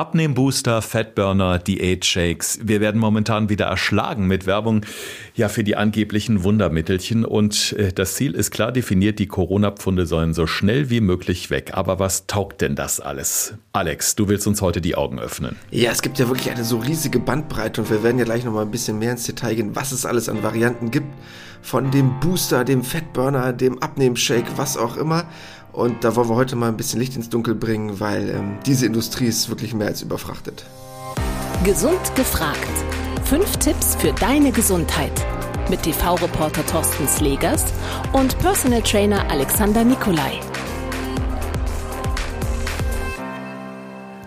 Abnehmbooster, Fatburner, Diät-Shakes. Wir werden momentan wieder erschlagen mit Werbung ja für die angeblichen Wundermittelchen und äh, das Ziel ist klar definiert, die Corona-Pfunde sollen so schnell wie möglich weg. Aber was taugt denn das alles? Alex, du willst uns heute die Augen öffnen. Ja, es gibt ja wirklich eine so riesige Bandbreite und wir werden ja gleich noch mal ein bisschen mehr ins Detail gehen, was es alles an Varianten gibt. Von dem Booster, dem Fatburner, dem Abnehmshake, was auch immer. Und da wollen wir heute mal ein bisschen Licht ins Dunkel bringen, weil ähm, diese Industrie ist wirklich mehr als überfrachtet. Gesund gefragt. Fünf Tipps für deine Gesundheit. Mit TV-Reporter Thorsten Slegers und Personal Trainer Alexander Nikolai.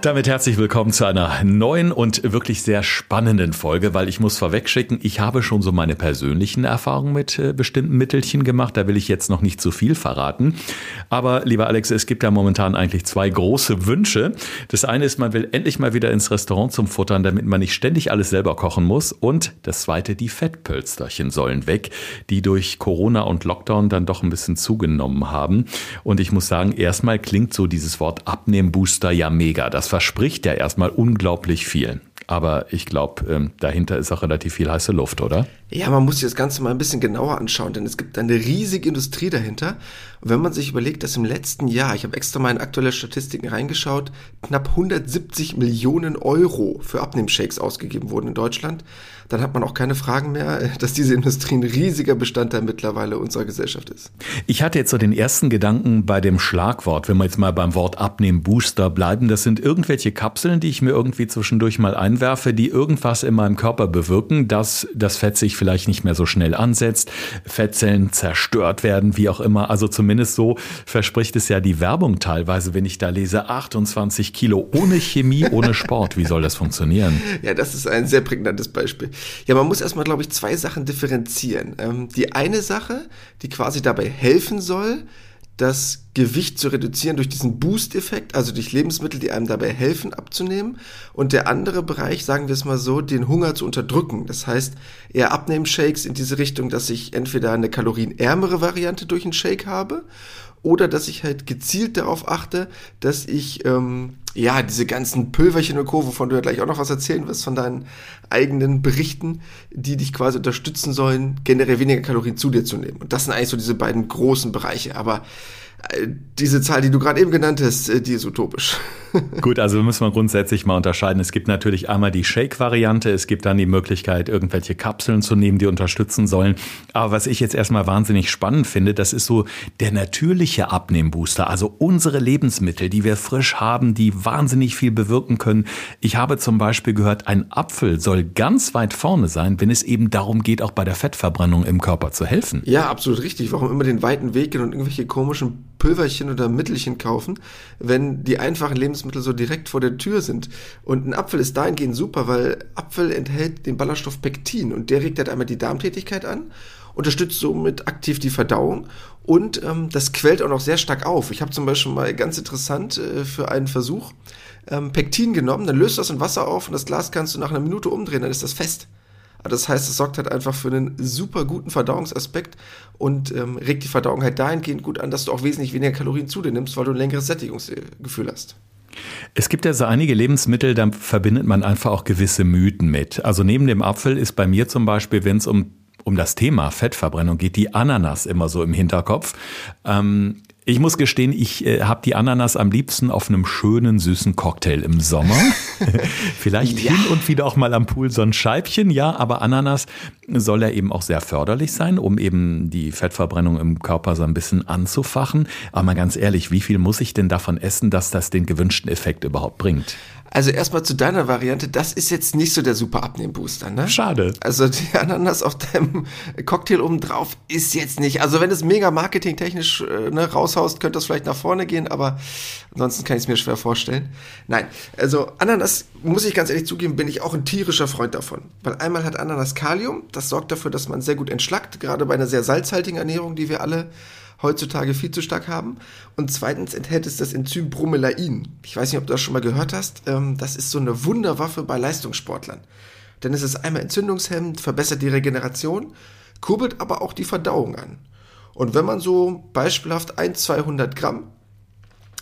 Damit herzlich willkommen zu einer neuen und wirklich sehr spannenden Folge, weil ich muss vorwegschicken, ich habe schon so meine persönlichen Erfahrungen mit äh, bestimmten Mittelchen gemacht. Da will ich jetzt noch nicht zu viel verraten. Aber lieber Alex, es gibt ja momentan eigentlich zwei große Wünsche. Das eine ist, man will endlich mal wieder ins Restaurant zum Futtern, damit man nicht ständig alles selber kochen muss. Und das zweite, die Fettpölsterchen sollen weg, die durch Corona und Lockdown dann doch ein bisschen zugenommen haben. Und ich muss sagen, erstmal klingt so dieses Wort Abnehmbooster ja mega. Das verspricht ja erstmal unglaublich viel. Aber ich glaube, ähm, dahinter ist auch relativ viel heiße Luft, oder? Ja, man muss sich das Ganze mal ein bisschen genauer anschauen, denn es gibt eine riesige Industrie dahinter. Und wenn man sich überlegt, dass im letzten Jahr, ich habe extra mal in aktuelle Statistiken reingeschaut, knapp 170 Millionen Euro für Abnehmshakes ausgegeben wurden in Deutschland, dann hat man auch keine Fragen mehr, dass diese Industrie ein riesiger Bestandteil mittlerweile unserer Gesellschaft ist. Ich hatte jetzt so den ersten Gedanken bei dem Schlagwort, wenn wir jetzt mal beim Wort Abnehmen Booster bleiben, das sind irgendwelche Kapseln, die ich mir irgendwie zwischendurch mal einwerfe, die irgendwas in meinem Körper bewirken, dass das Fett sich vielleicht nicht mehr so schnell ansetzt, Fettzellen zerstört werden, wie auch immer. Also zumindest so verspricht es ja die Werbung teilweise, wenn ich da lese, 28 Kilo ohne Chemie, ohne Sport. Wie soll das funktionieren? Ja, das ist ein sehr prägnantes Beispiel. Ja, man muss erstmal, glaube ich, zwei Sachen differenzieren. Ähm, die eine Sache, die quasi dabei helfen soll, das Gewicht zu reduzieren durch diesen Boost-Effekt, also durch Lebensmittel, die einem dabei helfen abzunehmen. Und der andere Bereich, sagen wir es mal so, den Hunger zu unterdrücken. Das heißt, eher Abnehmen-Shakes in diese Richtung, dass ich entweder eine kalorienärmere Variante durch einen Shake habe oder dass ich halt gezielt darauf achte, dass ich ähm, ja diese ganzen Pülverchen und Co., wovon du ja gleich auch noch was erzählen wirst von deinen eigenen Berichten, die dich quasi unterstützen sollen, generell weniger Kalorien zu dir zu nehmen. Und das sind eigentlich so diese beiden großen Bereiche. Aber diese Zahl, die du gerade eben genannt hast, äh, die ist utopisch. Gut, also müssen wir grundsätzlich mal unterscheiden. Es gibt natürlich einmal die Shake-Variante, es gibt dann die Möglichkeit, irgendwelche Kapseln zu nehmen, die unterstützen sollen. Aber was ich jetzt erstmal wahnsinnig spannend finde, das ist so der natürliche Abnehmbooster, also unsere Lebensmittel, die wir frisch haben, die wahnsinnig viel bewirken können. Ich habe zum Beispiel gehört, ein Apfel soll ganz weit vorne sein, wenn es eben darum geht, auch bei der Fettverbrennung im Körper zu helfen. Ja, absolut richtig. Warum immer den weiten Weg gehen und irgendwelche komischen Pülverchen oder Mittelchen kaufen, wenn die einfachen Lebensmittel so direkt vor der Tür sind. Und ein Apfel ist dahingehend super, weil Apfel enthält den Ballaststoff Pektin und der regt halt einmal die Darmtätigkeit an, unterstützt somit aktiv die Verdauung und ähm, das quält auch noch sehr stark auf. Ich habe zum Beispiel mal ganz interessant äh, für einen Versuch ähm, Pektin genommen, dann löst das in Wasser auf und das Glas kannst du nach einer Minute umdrehen, dann ist das fest. Das heißt, es sorgt halt einfach für einen super guten Verdauungsaspekt und ähm, regt die Verdauung halt dahingehend gut an, dass du auch wesentlich weniger Kalorien zu dir nimmst, weil du ein längeres Sättigungsgefühl hast. Es gibt ja so einige Lebensmittel, da verbindet man einfach auch gewisse Mythen mit. Also neben dem Apfel ist bei mir zum Beispiel, wenn es um um das Thema Fettverbrennung geht, die Ananas immer so im Hinterkopf. Ähm, ich muss gestehen, ich äh, habe die Ananas am liebsten auf einem schönen, süßen Cocktail im Sommer. Vielleicht ja. hin und wieder auch mal am Pool so ein Scheibchen, ja, aber Ananas soll ja eben auch sehr förderlich sein, um eben die Fettverbrennung im Körper so ein bisschen anzufachen. Aber mal ganz ehrlich, wie viel muss ich denn davon essen, dass das den gewünschten Effekt überhaupt bringt? Also erstmal zu deiner Variante, das ist jetzt nicht so der super Abnehmbooster, ne? Schade. Also die Ananas auf deinem Cocktail oben drauf ist jetzt nicht. Also wenn es mega marketingtechnisch äh, ne, raushaust, könnte das vielleicht nach vorne gehen, aber ansonsten kann ich es mir schwer vorstellen. Nein, also Ananas, muss ich ganz ehrlich zugeben, bin ich auch ein tierischer Freund davon. Weil einmal hat Ananas Kalium, das sorgt dafür, dass man sehr gut entschlackt, gerade bei einer sehr salzhaltigen Ernährung, die wir alle heutzutage viel zu stark haben. Und zweitens enthält es das Enzym Bromelain. Ich weiß nicht, ob du das schon mal gehört hast. Ähm, das ist so eine Wunderwaffe bei Leistungssportlern. Denn es ist einmal entzündungshemmend, verbessert die Regeneration, kurbelt aber auch die Verdauung an. Und wenn man so beispielhaft 1, 200 Gramm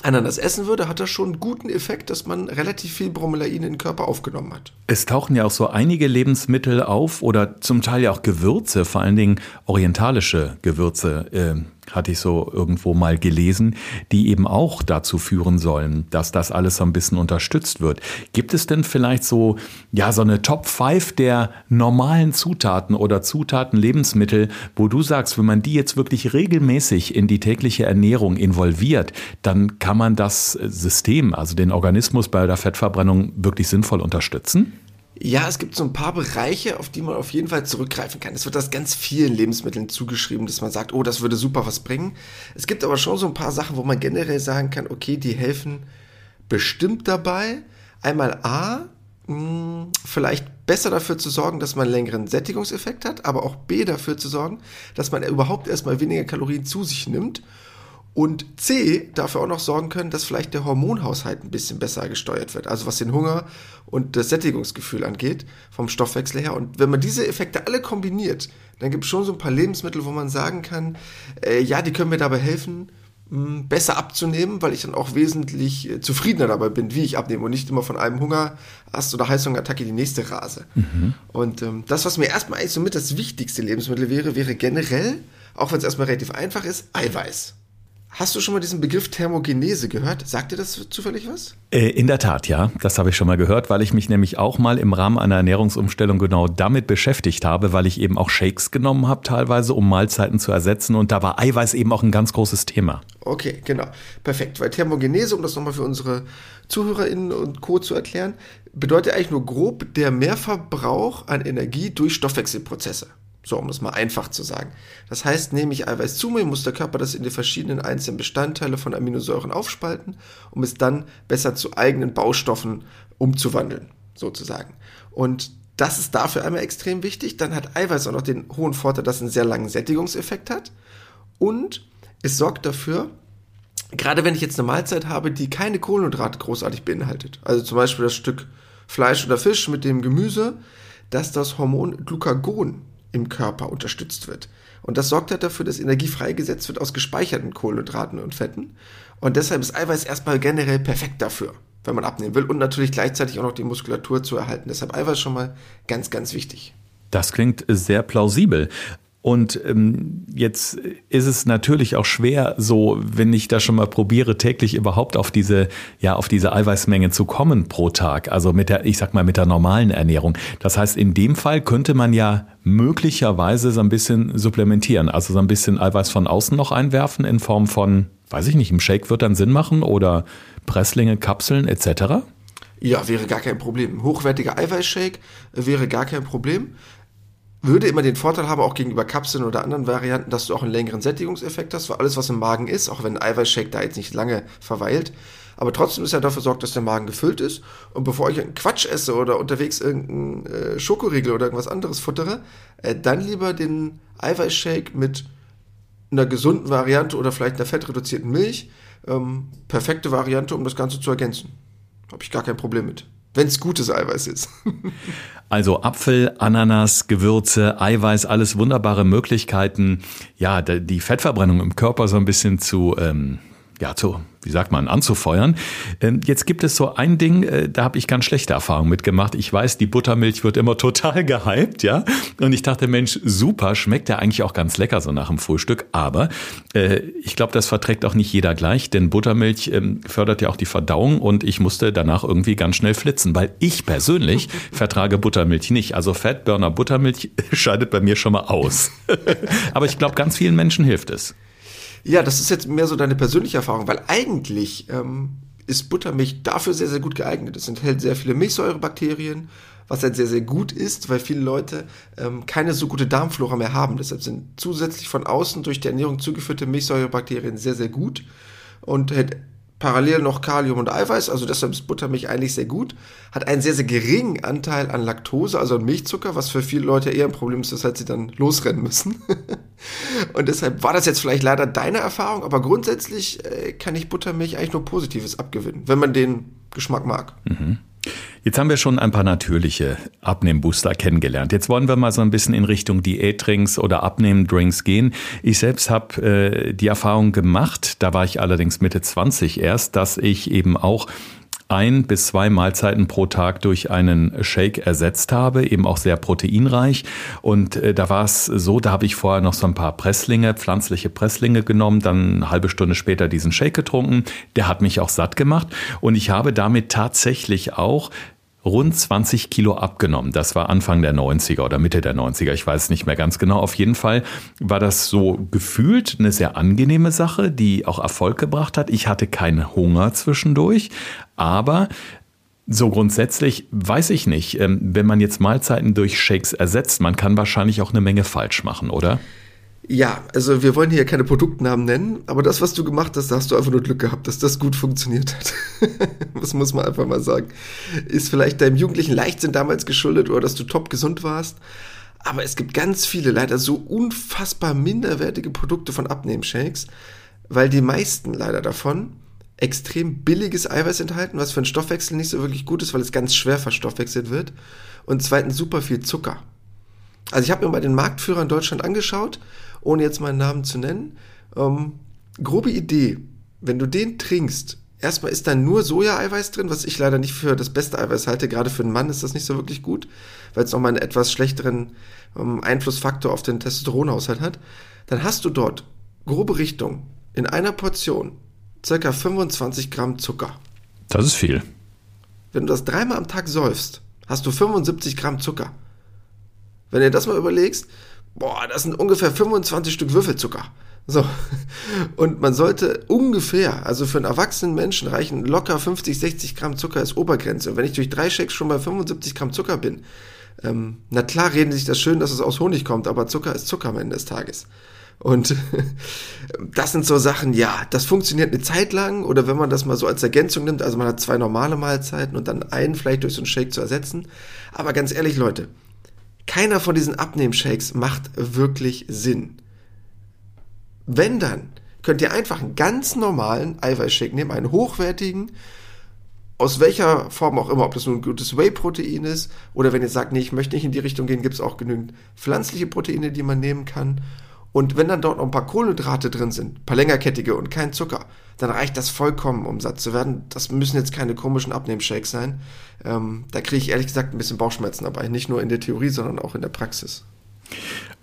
Ananas essen würde, hat das schon einen guten Effekt, dass man relativ viel Bromelain in den Körper aufgenommen hat. Es tauchen ja auch so einige Lebensmittel auf oder zum Teil ja auch Gewürze, vor allen Dingen orientalische Gewürze. Äh hatte ich so irgendwo mal gelesen, die eben auch dazu führen sollen, dass das alles so ein bisschen unterstützt wird. Gibt es denn vielleicht so, ja, so eine Top 5 der normalen Zutaten oder Zutaten Lebensmittel, wo du sagst, wenn man die jetzt wirklich regelmäßig in die tägliche Ernährung involviert, dann kann man das System, also den Organismus bei der Fettverbrennung wirklich sinnvoll unterstützen? Ja, es gibt so ein paar Bereiche, auf die man auf jeden Fall zurückgreifen kann. Es wird das ganz vielen Lebensmitteln zugeschrieben, dass man sagt, oh, das würde super was bringen. Es gibt aber schon so ein paar Sachen, wo man generell sagen kann, okay, die helfen bestimmt dabei. Einmal A, mh, hm, vielleicht besser dafür zu sorgen, dass man einen längeren Sättigungseffekt hat, aber auch B dafür zu sorgen, dass man überhaupt erstmal weniger Kalorien zu sich nimmt und C dafür auch noch sorgen können, dass vielleicht der Hormonhaushalt ein bisschen besser gesteuert wird. Also was den Hunger und das Sättigungsgefühl angeht, vom Stoffwechsel her. Und wenn man diese Effekte alle kombiniert, dann gibt es schon so ein paar Lebensmittel, wo man sagen kann, äh, ja, die können mir dabei helfen, mh, hm, besser abzunehmen, weil ich dann auch wesentlich äh, zufriedener dabei bin, wie ich abnehme und nicht immer von einem Hungerast oder Heißhungerattacke die nächste rase. Mhm. Und ähm, das, was mir erstmal eigentlich so mit das wichtigste Lebensmittel wäre, wäre generell, auch wenn es erstmal relativ einfach ist, Eiweiß. Hast du schon mal diesen Begriff Thermogenese gehört? Sagt dir das zufällig was? Äh, in der Tat, ja. Das habe ich schon mal gehört, weil ich mich nämlich auch mal im Rahmen einer Ernährungsumstellung genau damit beschäftigt habe, weil ich eben auch Shakes genommen habe teilweise, um Mahlzeiten zu ersetzen. Und da war Eiweiß eben auch ein ganz großes Thema. Okay, genau. Perfekt. Weil Thermogenese, um das nochmal für unsere ZuhörerInnen und Co. zu erklären, bedeutet eigentlich nur grob der Mehrverbrauch an Energie durch Stoffwechselprozesse. So, um es mal einfach zu sagen. Das heißt, nehme ich Eiweiß zu mir, muss der Körper das in die verschiedenen einzelnen Bestandteile von Aminosäuren aufspalten, um es dann besser zu eigenen Baustoffen umzuwandeln, sozusagen. Und das ist dafür einmal extrem wichtig. Dann hat Eiweiß auch noch den hohen Vorteil, dass es einen sehr langen Sättigungseffekt hat. Und es sorgt dafür, gerade wenn ich jetzt eine Mahlzeit habe, die keine Kohlenhydrate großartig beinhaltet, also zum Beispiel das Stück Fleisch oder Fisch mit dem Gemüse, dass das Hormon Glucagon im Körper unterstützt wird. Und das sorgt halt dafür, dass Energie freigesetzt wird aus gespeicherten Kohlenhydraten und Fetten. Und deshalb ist Eiweiß erstmal generell perfekt dafür, wenn man abnehmen will und natürlich gleichzeitig auch noch die Muskulatur zu erhalten. Deshalb Eiweiß schon mal ganz, ganz wichtig. Das klingt sehr plausibel. Und ähm, jetzt ist es natürlich auch schwer, so wenn ich da schon mal probiere, täglich überhaupt auf diese, ja, auf diese Eiweißmenge zu kommen pro Tag. Also mit der, ich sag mal, mit der normalen Ernährung. Das heißt, in dem Fall könnte man ja möglicherweise so ein bisschen supplementieren, also so ein bisschen Eiweiß von außen noch einwerfen in Form von, weiß ich nicht, im Shake wird dann Sinn machen oder Presslinge, Kapseln etc. Ja, wäre gar kein Problem. Hochwertiger Eiweißshake wäre gar kein Problem würde immer den Vorteil haben, auch gegenüber Kapseln oder anderen Varianten, dass du auch einen längeren Sättigungseffekt hast, weil alles, was im Magen ist, auch wenn ein Eiweißshake da jetzt nicht lange verweilt, aber trotzdem ist er dafür sorgt, dass der Magen gefüllt ist. Und bevor ich einen Quatsch esse oder unterwegs irgendeinen äh, Schokoriegel oder irgendwas anderes futtere, äh, dann lieber den Eiweißshake mit einer gesunden Variante oder vielleicht einer fettreduzierten Milch. Ähm, perfekte Variante, um das Ganze zu ergänzen. Habe ich gar kein Problem mit. Wenn es gutes Eiweiß ist. also Apfel, Ananas, Gewürze, Eiweiß, alles wunderbare Möglichkeiten, ja, die Fettverbrennung im Körper so ein bisschen zu, ähm, ja, zu wie sagt man, anzufeuern. Ähm, jetzt gibt es so ein Ding, äh, da habe ich ganz schlechte Erfahrungen mitgemacht. Ich weiß, die Buttermilch wird immer total gehypt, ja. Und ich dachte, Mensch, super, schmeckt ja eigentlich auch ganz lecker so nach dem Frühstück. Aber äh, ich glaube, das verträgt auch nicht jeder gleich, denn Buttermilch ähm, fördert ja auch die Verdauung und ich musste danach irgendwie ganz schnell flitzen, weil ich persönlich vertrage Buttermilch nicht. Also Fatburner Buttermilch scheidet bei mir schon mal aus. Aber ich glaube, ganz vielen Menschen hilft es. Ja, das ist jetzt mehr so deine persönliche Erfahrung, weil eigentlich ähm, ist Buttermilch dafür sehr, sehr gut geeignet. Es enthält sehr viele Milchsäurebakterien, was halt sehr, sehr gut ist, weil viele Leute ähm, keine so gute Darmflora mehr haben. Deshalb sind zusätzlich von außen durch die Ernährung zugeführte Milchsäurebakterien sehr, sehr gut und hält parallel noch Kalium und Eiweiß, also deshalb ist Buttermilch eigentlich sehr gut, hat einen sehr, sehr geringen Anteil an Laktose, also an Milchzucker, was für viele Leute eher ein Problem ist, weshalb sie dann losrennen müssen. und deshalb war das jetzt vielleicht leider deine Erfahrung, aber grundsätzlich äh, kann ich Buttermilch eigentlich nur Positives abgewinnen, wenn man den Geschmack mag. Mhm. Jetzt haben wir schon ein paar natürliche Abnehmbooster kennengelernt. Jetzt wollen wir mal so ein bisschen in Richtung Diätdrinks oder Abnehmdrinks gehen. Ich selbst habe äh, die Erfahrung gemacht, da war ich allerdings Mitte 20 erst, dass ich eben auch ein bis zwei Mahlzeiten pro Tag durch einen Shake ersetzt habe, eben auch sehr proteinreich. Und äh, da war es so, da habe ich vorher noch so ein paar Presslinge, pflanzliche Presslinge genommen, dann eine halbe Stunde später diesen Shake getrunken. Der hat mich auch satt gemacht und ich habe damit tatsächlich auch rund 20 Kilo abgenommen. Das war Anfang der 90er oder Mitte der 90er, ich weiß nicht mehr ganz genau. Auf jeden Fall war das so gefühlt eine sehr angenehme Sache, die auch Erfolg gebracht hat. Ich hatte keinen Hunger zwischendurch, aber so grundsätzlich weiß ich nicht, ähm, wenn man jetzt Mahlzeiten durch Shakes ersetzt, man kann wahrscheinlich auch eine Menge falsch machen, oder? Ja, also wir wollen hier keine Produktnamen nennen, aber das, was du gemacht hast, da hast du einfach nur Glück gehabt, dass das gut funktioniert hat. das muss man einfach mal sagen. Ist vielleicht deinem jugendlichen Leichtsinn damals geschuldet oder dass du top gesund warst. Aber es gibt ganz viele leider so unfassbar minderwertige Produkte von Abnehmshakes, weil die meisten leider davon extrem billiges Eiweiß enthalten, was für den Stoffwechsel nicht so wirklich gut ist, weil es ganz schwer verstoffwechselt wird. Und zweitens super viel Zucker. Also ich habe mir mal den Marktführer in Deutschland angeschaut ohne jetzt meinen Namen zu nennen. Ähm, grobe Idee, wenn du den trinkst, erstmal ist da nur Soja-Eiweiß drin, was ich leider nicht für das beste Eiweiß halte. Gerade für einen Mann ist das nicht so wirklich gut, weil es nochmal einen etwas schlechteren ähm, Einflussfaktor auf den Testosteronhaushalt hat. Dann hast du dort grobe Richtung in einer Portion circa 25 Gramm Zucker. Das ist viel. Wenn du das dreimal am Tag säufst, hast du 75 Gramm Zucker. Wenn du dir das mal überlegst, boah, das sind ungefähr 25 Stück Würfelzucker. So. Und man sollte ungefähr, also für einen erwachsenen Menschen reichen locker 50, 60 Gramm Zucker als Obergrenze. Und wenn ich durch drei Shakes schon bei 75 Gramm Zucker bin, ähm, na klar reden sich das schön, dass es aus Honig kommt, aber Zucker ist Zucker am Ende des Tages. Und das sind so Sachen, ja, das funktioniert eine Zeit lang oder wenn man das mal so als Ergänzung nimmt, also man hat zwei normale Mahlzeiten und dann einen vielleicht durch so einen Shake zu ersetzen. Aber ganz ehrlich, Leute, keiner von diesen Abnehmshakes macht wirklich Sinn. Wenn dann, könnt ihr einfach einen ganz normalen Eiweißshake nehmen, einen hochwertigen, aus welcher Form auch immer, ob das nun ein gutes Whey-Protein ist oder wenn ihr sagt, nee, ich möchte nicht in die Richtung gehen, gibt es auch genügend pflanzliche Proteine, die man nehmen kann. Und wenn dann dort noch ein paar Kohlenhydrate drin sind, ein paar längerkettige und kein Zucker, dann reicht das vollkommen, um satt zu werden. Das müssen jetzt keine komischen Abnehmshakes sein. Ähm, da kriege ich ehrlich gesagt ein bisschen Bauchschmerzen dabei. Nicht nur in der Theorie, sondern auch in der Praxis.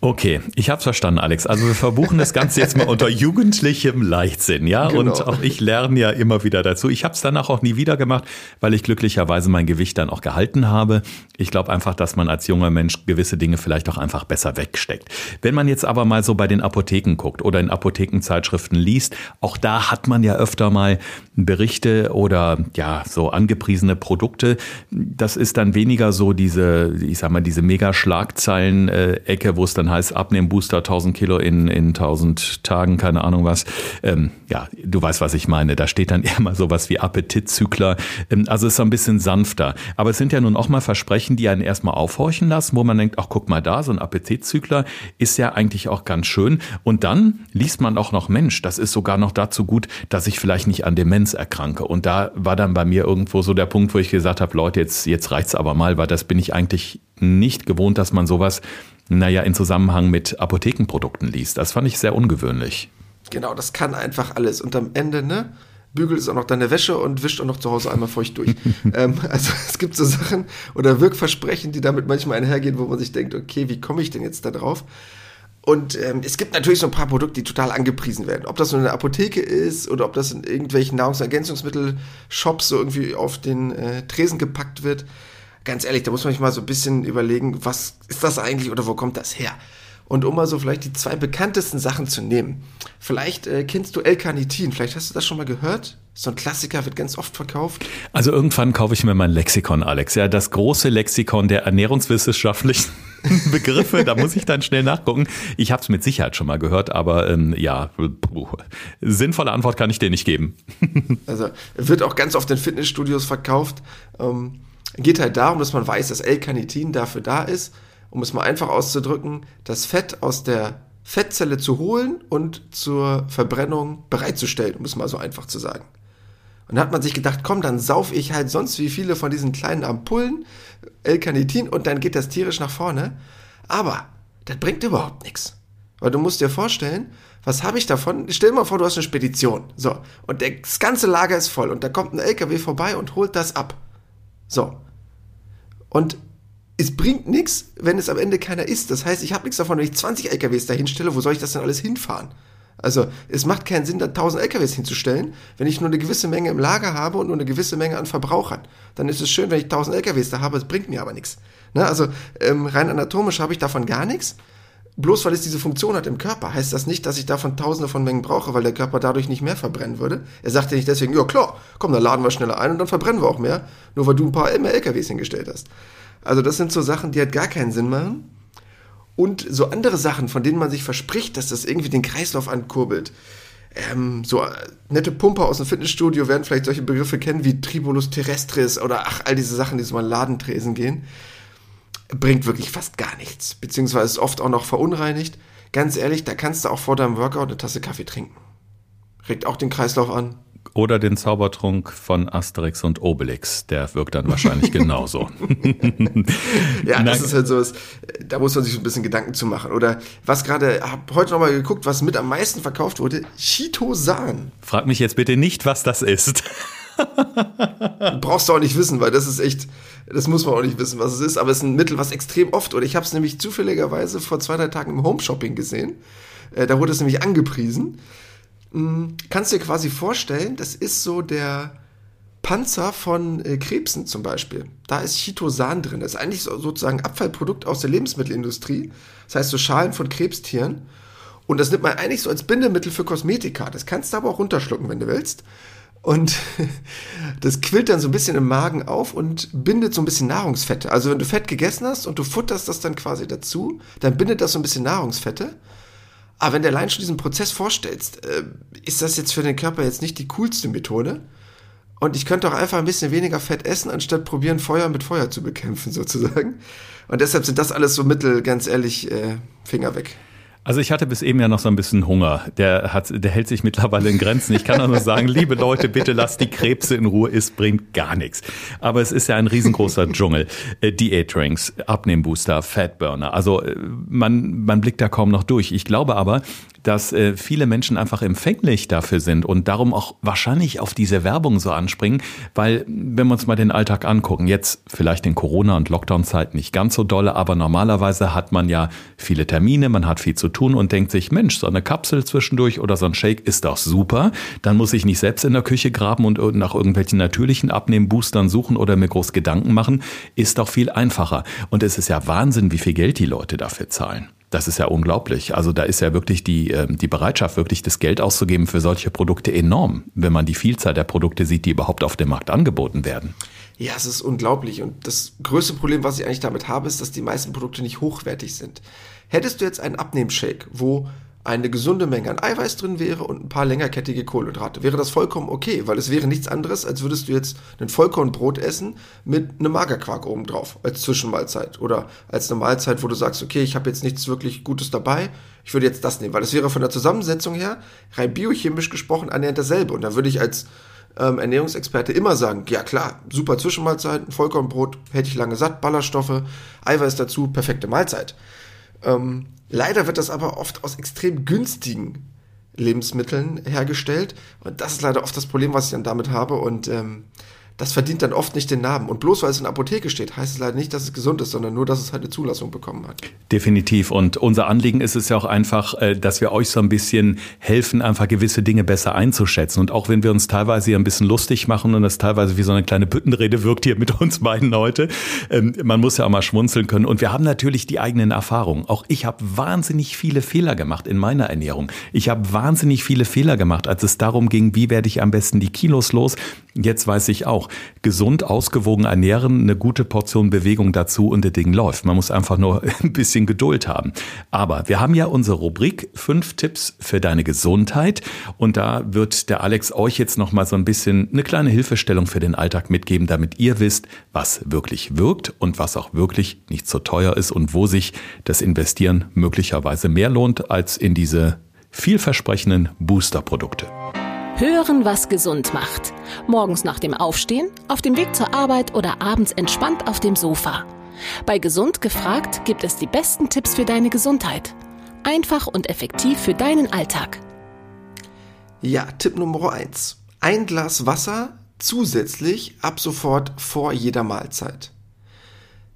Okay, ich habe verstanden, Alex. Also wir verbuchen das Ganze jetzt mal unter jugendlichem Leichtsinn, ja? Genau. Und auch ich lerne ja immer wieder dazu. Ich habe es danach auch nie wieder gemacht, weil ich glücklicherweise mein Gewicht dann auch gehalten habe. Ich glaube einfach, dass man als junger Mensch gewisse Dinge vielleicht auch einfach besser wegsteckt. Wenn man jetzt aber mal so bei den Apotheken guckt oder in Apothekenzeitschriften liest, auch da hat man ja öfter mal Berichte oder ja, so angepriesene Produkte. Das ist dann weniger so diese, ich sag mal, diese Mega-Schlagzeilen-Ecke, wo es dann heißt, abnehmen Booster 1000 Kilo in, in 1000 Tagen, keine Ahnung was. Ähm, ja, du weißt, was ich meine. Da steht dann eher mal sowas wie Appetitzykler. Ähm, also ist so ein bisschen sanfter. Aber es sind ja nun auch mal Versprechen, die einen erstmal aufhorchen lassen, wo man denkt, ach guck mal da, so ein Appetitzykler ist ja eigentlich auch ganz schön. Und dann liest man auch noch, Mensch, das ist sogar noch dazu gut, dass ich vielleicht nicht an Demenz erkranke. Und da war dann bei mir irgendwo so der Punkt, wo ich gesagt habe, Leute, jetzt, jetzt reicht's aber mal, weil das bin ich eigentlich nicht gewohnt, dass man sowas naja, in Zusammenhang mit Apothekenprodukten liest. Das fand ich sehr ungewöhnlich. Genau, das kann einfach alles. Und am Ende, ne? bügelt es auch noch deine Wäsche und wischt auch noch zu Hause einmal feucht durch. ähm, also es gibt so Sachen oder Wirkversprechen, die damit manchmal einhergehen, wo man sich denkt, okay, wie komme ich denn jetzt da drauf? Und ähm, es gibt natürlich so ein paar Produkte, die total angepriesen werden. Ob das so eine Apotheke ist oder ob das in irgendwelchen Nahrungsergänzungsmittel-Shops so irgendwie auf den äh, Tresen gepackt wird ganz ehrlich, da muss man sich mal so ein bisschen überlegen, was ist das eigentlich oder wo kommt das her? Und um mal so vielleicht die zwei bekanntesten Sachen zu nehmen. Vielleicht äh, kennst du L-Carnitin, vielleicht hast du das schon mal gehört. So ein Klassiker wird ganz oft verkauft. Also irgendwann kaufe ich mir mein Lexikon, Alex. Ja, das große Lexikon der ernährungswissenschaftlichen Begriffe. da muss ich dann schnell nachgucken. Ich habe es mit Sicherheit schon mal gehört, aber ähm, ja, sinnvolle Antwort kann ich dir nicht geben. also wird auch ganz oft in Fitnessstudios verkauft. Ähm, geht halt darum, dass man weiß, dass L-Carnitin dafür da ist, um es mal einfach auszudrücken, das Fett aus der Fettzelle zu holen und zur Verbrennung bereitzustellen, um es mal so einfach zu sagen. Und da hat man sich gedacht, komm, dann sauf ich halt sonst wie viele von diesen kleinen Ampullen, L-Carnitin, und dann geht das tierisch nach vorne. Aber das bringt überhaupt nichts. Weil du musst dir vorstellen, was habe ich davon? Stell dir mal vor, du hast eine Spedition. So. Und das ganze Lager ist voll und da kommt ein LKW vorbei und holt das ab. So. Und es bringt nichts, wenn es am Ende keiner ist. Das heißt, ich habe nichts davon, wenn ich 20 LKWs da hinstelle, wo soll ich das denn alles hinfahren? Also, es macht keinen Sinn, da 1000 LKWs hinzustellen, wenn ich nur eine gewisse Menge im Lager habe und nur eine gewisse Menge an Verbrauchern. Dann ist es schön, wenn ich 1000 LKWs da habe, es bringt mir aber nichts. Ne? Also, ähm, rein anatomisch habe ich davon gar nichts. Bloß weil es diese Funktion hat im Körper, heißt das nicht, dass ich davon tausende von Mengen brauche, weil der Körper dadurch nicht mehr verbrennen würde. Er sagt ja nicht deswegen, ja klar, komm, dann laden wir schneller ein und dann verbrennen wir auch mehr, nur weil du ein paar mehr LKWs hingestellt hast. Also das sind so Sachen, die halt gar keinen Sinn machen. Und so andere Sachen, von denen man sich verspricht, dass das irgendwie den Kreislauf ankurbelt. Ähm, so äh, nette Pumper aus dem Fitnessstudio werden vielleicht solche Begriffe kennen wie Tribulus terrestris oder ach, all diese Sachen, die so mal Ladentresen gehen bringt wirklich fast gar nichts. Beziehungsweise ist oft auch noch verunreinigt. Ganz ehrlich, da kannst du auch vor deinem Workout eine Tasse Kaffee trinken. Regt auch den Kreislauf an. Oder den Zaubertrunk von Asterix und Obelix. Der wirkt dann wahrscheinlich genauso. ja, das ist halt so was, da muss man sich so ein bisschen Gedanken zu machen. Oder was gerade, hab heute nochmal geguckt, was mit am meisten verkauft wurde, Chitosan. Frag mich jetzt bitte nicht, was das ist. Brauchst du auch nicht wissen, weil das ist echt, das muss man auch nicht wissen, was es ist, aber es ist ein Mittel, was extrem oft, oder ich habe es nämlich zufälligerweise vor zwei, drei Tagen im Home-Shopping gesehen. Äh, da wurde es nämlich angepriesen. Mhm. Kannst dir quasi vorstellen, das ist so der Panzer von äh, Krebsen zum Beispiel. Da ist Chitosan drin. Das ist eigentlich so, sozusagen Abfallprodukt aus der Lebensmittelindustrie. Das heißt so Schalen von Krebstieren. Und das nimmt man eigentlich so als Bindemittel für Kosmetika. Das kannst du aber auch runterschlucken, wenn du willst. Und das quillt dann so ein bisschen im Magen auf und bindet so ein bisschen Nahrungsfette. Also wenn du Fett gegessen hast und du futterst das dann quasi dazu, dann bindet das so ein bisschen Nahrungsfette. Aber wenn du allein schon diesen Prozess vorstellst, äh, ist das jetzt für den Körper jetzt nicht die coolste Methode. Und ich könnte auch einfach ein bisschen weniger Fett essen, anstatt probieren, Feuer mit Feuer zu bekämpfen, sozusagen. Und deshalb sind das alles so Mittel, ganz ehrlich, äh, Finger weg. Also ich hatte bis eben ja noch so ein bisschen Hunger. Der hat, der hält sich mittlerweile in Grenzen. Ich kann auch nur sagen, liebe Leute, bitte lasst die Krebse in Ruhe. Es bringt gar nichts. Aber es ist ja ein riesengroßer Dschungel. Äh, Diät-Drinks, Abnehmbooster, Fatburner. Also äh, man, man blickt da kaum noch durch. Ich glaube aber, dass äh, viele Menschen einfach empfänglich dafür sind und darum auch wahrscheinlich auf diese Werbung so anspringen, weil wenn wir uns mal den Alltag angucken, jetzt vielleicht in Corona- und Lockdown-Zeit nicht ganz so dolle, aber normalerweise hat man ja viele Termine, man hat viel zu tun und denkt sich, Mensch, so eine Kapsel zwischendurch oder so ein Shake ist doch super. Dann muss ich nicht selbst in der Küche graben und nach irgendwelchen natürlichen Abnehmboostern suchen oder mir groß Gedanken machen, ist doch viel einfacher. Und es ist ja Wahnsinn, wie viel Geld die Leute dafür zahlen. Das ist ja unglaublich. Also da ist ja wirklich die, ähm, die Bereitschaft, wirklich das Geld auszugeben für solche Produkte enorm, wenn man die Vielzahl der Produkte sieht, die überhaupt auf dem Markt angeboten werden. Ja, es ist unglaublich. Und das größte Problem, was ich eigentlich damit habe, ist, dass die meisten Produkte nicht hochwertig sind. Hättest du jetzt einen Abnehmshake, wo eine gesunde Menge an Eiweiß drin wäre und ein paar längerkettige Kohlenhydrate, wäre das vollkommen okay, weil es wäre nichts anderes, als würdest du jetzt ein Vollkornbrot essen mit einem Magerquark oben drauf als Zwischenmahlzeit oder als eine Mahlzeit, wo du sagst, okay, ich habe jetzt nichts wirklich Gutes dabei, ich würde jetzt das nehmen, weil das wäre von der Zusammensetzung her rein biochemisch gesprochen annähernd dasselbe und da würde ich als ähm, Ernährungsexperte immer sagen, ja klar, super Zwischenmahlzeit, Vollkornbrot, hätte ich lange satt, Ballaststoffe, Eiweiß dazu, perfekte Mahlzeit. Ähm, Leider wird das aber oft aus extrem günstigen Lebensmitteln hergestellt. Und das ist leider oft das Problem, was ich dann damit habe. Und ähm, das verdient dann oft nicht den Namen. Und bloß weil es in der Apotheke steht, heißt es leider nicht, dass es gesund ist, sondern nur, dass es halt eine Zulassung bekommen hat. Definitiv. Und unser Anliegen ist es ja auch einfach, äh, dass wir euch so ein bisschen helfen, einfach gewisse Dinge besser einzuschätzen. Und auch wenn wir uns teilweise hier ein bisschen lustig machen und das teilweise wie so eine kleine Büttenrede wirkt hier mit uns beiden heute, ähm, man muss ja auch mal schmunzeln können. Und wir haben natürlich die eigenen Erfahrungen. Auch ich habe wahnsinnig viele Fehler gemacht in meiner Ernährung. Ich habe wahnsinnig viele Fehler gemacht, als es darum ging, wie werde ich am besten die Kilos los. Jetzt weiß ich auch, gesund, ausgewogen ernähren, eine gute Portion Bewegung dazu und das Ding läuft. Man muss einfach nur ein bisschen Geduld haben. Aber wir haben ja unsere Rubrik fünf Tipps für deine Gesundheit und da wird der Alex euch jetzt noch mal so ein bisschen eine kleine Hilfestellung für den Alltag mitgeben, damit ihr wisst, was wirklich wirkt und was auch wirklich nicht so teuer ist und wo sich das Investieren möglicherweise mehr lohnt als in diese vielversprechenden Booster-Produkte. Hören, was gesund macht. Morgens nach dem Aufstehen, auf dem Weg zur Arbeit oder abends entspannt auf dem Sofa. Bei Gesund gefragt gibt es die besten Tipps für deine Gesundheit. Einfach und effektiv für deinen Alltag. Ja, Tipp Nummer eins: Ein Glas Wasser zusätzlich ab sofort vor jeder Mahlzeit.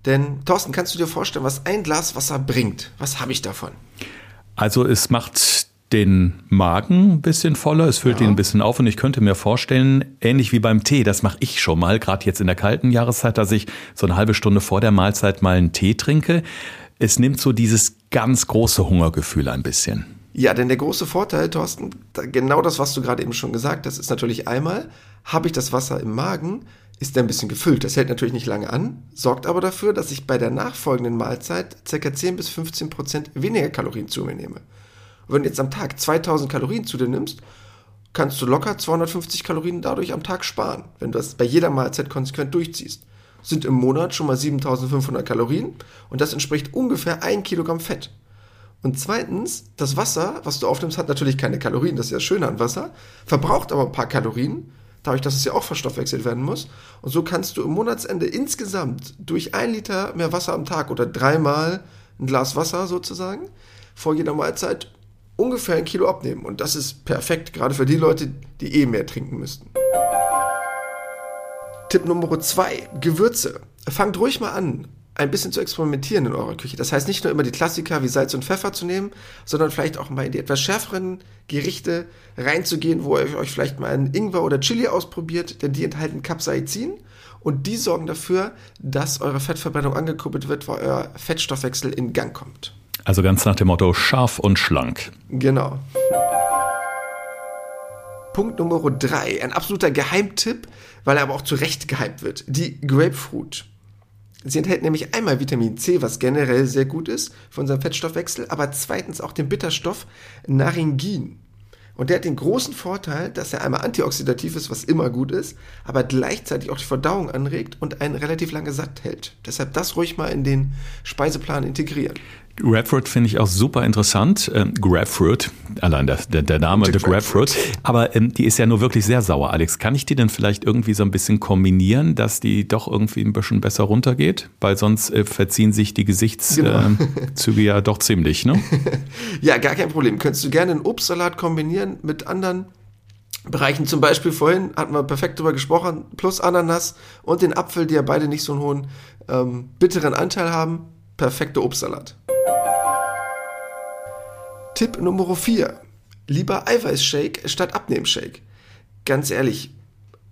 Denn Thorsten, kannst du dir vorstellen, was ein Glas Wasser bringt? Was habe ich davon? Also es macht den Magen ein bisschen voller, es füllt ja. ihn ein bisschen auf und ich könnte mir vorstellen, ähnlich wie beim Tee, das mache ich schon mal, gerade jetzt in der kalten Jahreszeit, dass ich so eine halbe Stunde vor der Mahlzeit mal einen Tee trinke. Es nimmt so dieses ganz große Hungergefühl ein bisschen. Ja, denn der große Vorteil, Thorsten, genau das, was du gerade eben schon gesagt hast, ist natürlich einmal, habe ich das Wasser im Magen, ist er ein bisschen gefüllt. Das hält natürlich nicht lange an, sorgt aber dafür, dass ich bei der nachfolgenden Mahlzeit ca. 10 bis 15 Prozent weniger Kalorien zu mir nehme. Wenn du jetzt am Tag 2000 Kalorien zu dir nimmst, kannst du locker 250 Kalorien dadurch am Tag sparen, wenn du das bei jeder Mahlzeit konsequent durchziehst. Sind im Monat schon mal 7500 Kalorien und das entspricht ungefähr 1 Kilogramm Fett. Und zweitens, das Wasser, was du aufnimmst, hat natürlich keine Kalorien, das ist ja das Schöne an Wasser, verbraucht aber ein paar Kalorien, dadurch, dass es ja auch verstoffwechselt werden muss. Und so kannst du im Monatsende insgesamt durch ein Liter mehr Wasser am Tag oder dreimal ein Glas Wasser sozusagen vor jeder Mahlzeit ungefähr ein Kilo abnehmen. Und das ist perfekt, gerade für die Leute, die eh mehr trinken müssten. Tipp Nummer zwei: Gewürze. Fangt ruhig mal an, ein bisschen zu experimentieren in eurer Küche. Das heißt nicht nur immer die Klassiker wie Salz und Pfeffer zu nehmen, sondern vielleicht auch mal in die etwas schärferen Gerichte reinzugehen, wo ihr euch vielleicht mal einen Ingwer oder Chili ausprobiert, denn die enthalten Capsaicin und die sorgen dafür, dass eure Fettverbrennung angekuppelt wird, weil euer Fettstoffwechsel in Gang kommt. Also ganz nach dem Motto scharf und schlank. Genau. Punkt Nummer drei, ein absoluter Geheimtipp, weil er aber auch zu Recht gehypt wird. Die Grapefruit. Sie enthält nämlich einmal Vitamin C, was generell sehr gut ist für unseren Fettstoffwechsel, aber zweitens auch den Bitterstoff Naringin. Und der hat den großen Vorteil, dass er einmal antioxidativ ist, was immer gut ist, aber gleichzeitig auch die Verdauung anregt und einen relativ lange satt hält. Deshalb das ruhig mal in den Speiseplan integrieren. Grapefruit finde ich auch super interessant. Ähm, Grapefruit, allein der, der, der Name, der Grapefruit. Aber ähm, die ist ja nur wirklich sehr sauer, Alex. Kann ich die denn vielleicht irgendwie so ein bisschen kombinieren, dass die doch irgendwie ein bisschen besser runtergeht? Weil sonst äh, verziehen sich die Gesichtszüge genau. äh, ja doch ziemlich, ne? ja, gar kein Problem. Könntest du gerne einen Obstsalat kombinieren mit anderen Bereichen. Zum Beispiel vorhin hatten wir perfekt darüber gesprochen, plus Ananas und den Apfel, die ja beide nicht so einen hohen ähm, bitteren Anteil haben. Perfekter Obstsalat. Tipp Nummer 4. Lieber Eiweißshake statt Abnehmshake. Ganz ehrlich,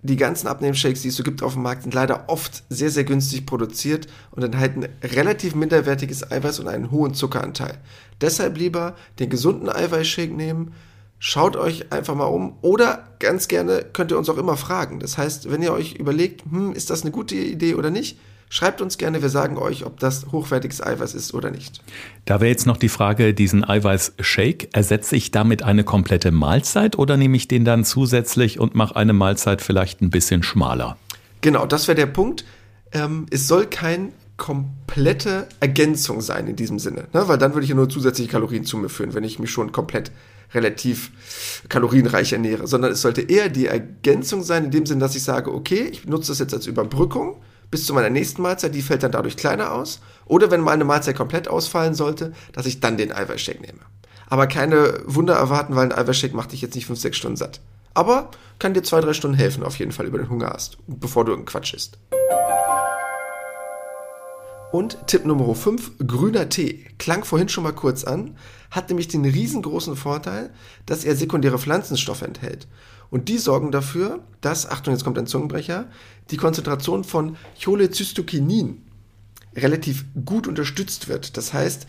die ganzen Abnehmshakes, die es so gibt auf dem Markt, sind leider oft sehr, sehr günstig produziert und enthalten relativ minderwertiges Eiweiß und einen hohen Zuckeranteil. Deshalb lieber den gesunden Eiweißshake nehmen, schaut euch einfach mal um oder ganz gerne könnt ihr uns auch immer fragen. Das heißt, wenn ihr euch überlegt, hm, ist das eine gute Idee oder nicht, Schreibt uns gerne, wir sagen euch, ob das hochwertiges Eiweiß ist oder nicht. Da wäre jetzt noch die Frage, diesen Eiweiß-Shake, ersetze ich damit eine komplette Mahlzeit oder nehme ich den dann zusätzlich und mache eine Mahlzeit vielleicht ein bisschen schmaler? Genau, das wäre der Punkt. Ähm, es soll kein komplette Ergänzung sein in diesem Sinne, ne? weil dann würde ich ja nur zusätzliche Kalorien zu mir führen, wenn ich mich schon komplett relativ kalorienreich ernähre, sondern es sollte eher die Ergänzung sein in dem Sinne, dass ich sage, okay, ich nutze das jetzt als Überbrückung bis zu meiner nächsten Mahlzeit, die fällt dann dadurch kleiner aus. Oder wenn meine Mahlzeit komplett ausfallen sollte, dass ich dann den Eiweißshake nehme. Aber keine Wunder erwarten, weil ein Eiweißshake macht dich jetzt nicht 5, 6 Stunden satt. Aber kann dir 2, 3 Stunden helfen, auf jeden Fall, über den Hunger hast, bevor du irgendeinen Quatsch isst. Und Tipp Nummer 5, grüner Tee. Klang vorhin schon mal kurz an, hat nämlich den riesengroßen Vorteil, dass er sekundäre Pflanzenstoffe enthält. Und die sorgen dafür, dass, Achtung, jetzt kommt ein Zungenbrecher, die Konzentration von Cholecystokinin relativ gut unterstützt wird. Das heißt,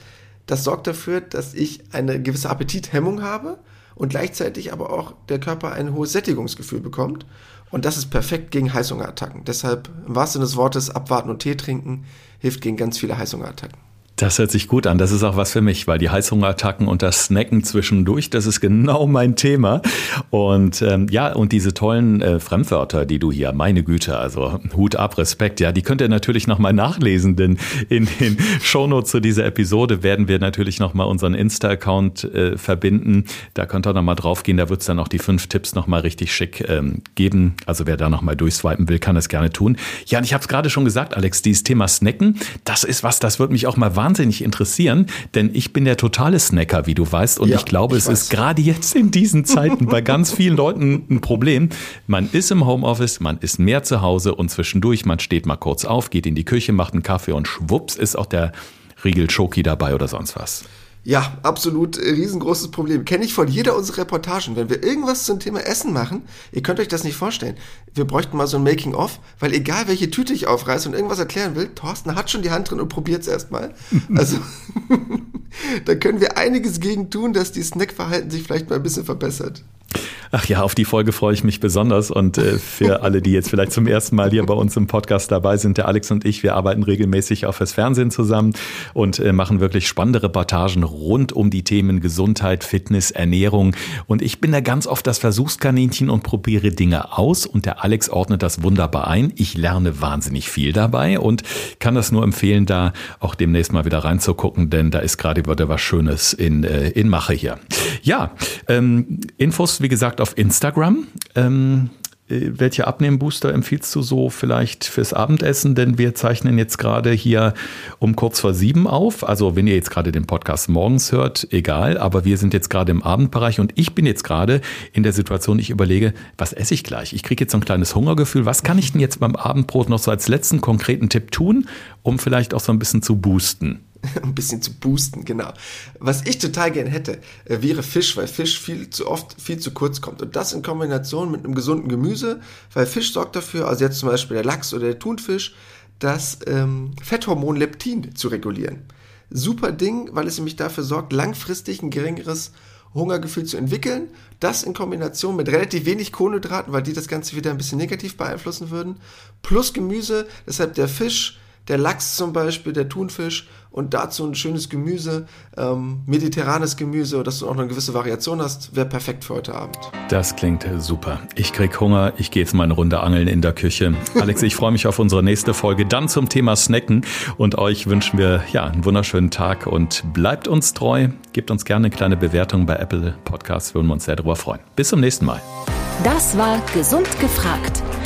das sorgt dafür, dass ich eine gewisse Appetithemmung habe und gleichzeitig aber auch der Körper ein hohes Sättigungsgefühl bekommt. Und das ist perfekt gegen Heißhungerattacken. Deshalb im wahrsten Sinne des Wortes abwarten und Tee trinken hilft gegen ganz viele Heißhungerattacken. Das hört sich gut an. Das ist auch was für mich, weil die Heißhungerattacken und das Snacken zwischendurch, das ist genau mein Thema. Und ähm, ja, und diese tollen äh, Fremdwörter, die du hier, meine Güte, also Hut ab, Respekt, ja, die könnt ihr natürlich nochmal nachlesen, denn in den Shownotes zu dieser Episode werden wir natürlich nochmal unseren Insta-Account äh, verbinden. Da könnt ihr nochmal draufgehen, da wird es dann auch die fünf Tipps nochmal richtig schick ähm, geben. Also wer da nochmal durchswipen will, kann das gerne tun. Ja, und ich habe es gerade schon gesagt, Alex, dieses Thema Snacken, das ist was, das wird mich auch mal wahnsinnig wahnsinnig interessieren, denn ich bin der totale Snacker, wie du weißt. Und ja, ich glaube, ich es weiß. ist gerade jetzt in diesen Zeiten bei ganz vielen Leuten ein Problem. Man ist im Homeoffice, man ist mehr zu Hause und zwischendurch, man steht mal kurz auf, geht in die Küche, macht einen Kaffee und schwupps ist auch der Riegel Schoki dabei oder sonst was. Ja, absolut äh, riesengroßes Problem. Kenne ich von jeder unserer Reportagen. Wenn wir irgendwas zum Thema Essen machen, ihr könnt euch das nicht vorstellen. Wir bräuchten mal so ein Making-of, weil egal welche Tüte ich aufreiße und irgendwas erklären will, Thorsten hat schon die Hand drin und probiert es erstmal. Also, da können wir einiges gegen tun, dass die Snackverhalten sich vielleicht mal ein bisschen verbessert. Ach ja, auf die Folge freue ich mich besonders. Und äh, für alle, die jetzt vielleicht zum ersten Mal hier bei uns im Podcast dabei sind, der Alex und ich, wir arbeiten regelmäßig auch fürs Fernsehen zusammen und äh, machen wirklich spannende Reportagen rund um die Themen Gesundheit, Fitness, Ernährung. Und ich bin da ganz oft das Versuchskaninchen und probiere Dinge aus. Und der Alex ordnet das wunderbar ein. Ich lerne wahnsinnig viel dabei und kann das nur empfehlen, da auch demnächst mal wieder reinzugucken, denn da ist gerade wieder was Schönes in, äh, in Mache hier. Ja, ähm, Infos, wie gesagt, auf Instagram. Ähm, äh, welche Abnehmbooster empfiehlst du so vielleicht fürs Abendessen? Denn wir zeichnen jetzt gerade hier um kurz vor sieben auf. Also wenn ihr jetzt gerade den Podcast morgens hört, egal. Aber wir sind jetzt gerade im Abendbereich und ich bin jetzt gerade in der Situation, ich überlege, was esse ich gleich? Ich kriege jetzt so ein kleines Hungergefühl. Was kann ich denn jetzt beim Abendbrot noch so als letzten konkreten Tipp tun, um vielleicht auch so ein bisschen zu boosten? ein bisschen zu boosten, genau. Was ich total gern hätte, äh, wäre Fisch, weil Fisch viel zu oft, viel zu kurz kommt. Und das in Kombination mit einem gesunden Gemüse, weil Fisch sorgt dafür, also jetzt zum Beispiel der Lachs oder der Thunfisch, das ähm, Fetthormon Leptin zu regulieren. Super Ding, weil es nämlich dafür sorgt, langfristig ein geringeres Hungergefühl zu entwickeln. Das in Kombination mit relativ wenig Kohlenhydraten, weil die das Ganze wieder ein bisschen negativ beeinflussen würden. Plus Gemüse, deshalb der Fisch, der Lachs zum Beispiel, der Thunfisch und dazu ein schönes Gemüse, ähm, mediterranes Gemüse, dass du auch eine gewisse Variation hast, wäre perfekt für heute Abend. Das klingt super. Ich krieg Hunger, ich gehe jetzt mal eine Runde angeln in der Küche. Alex, ich freue mich auf unsere nächste Folge, dann zum Thema Snacken und euch wünschen wir ja einen wunderschönen Tag und bleibt uns treu, gebt uns gerne eine kleine Bewertung bei Apple Podcasts, würden wir uns sehr darüber freuen. Bis zum nächsten Mal. Das war Gesund gefragt.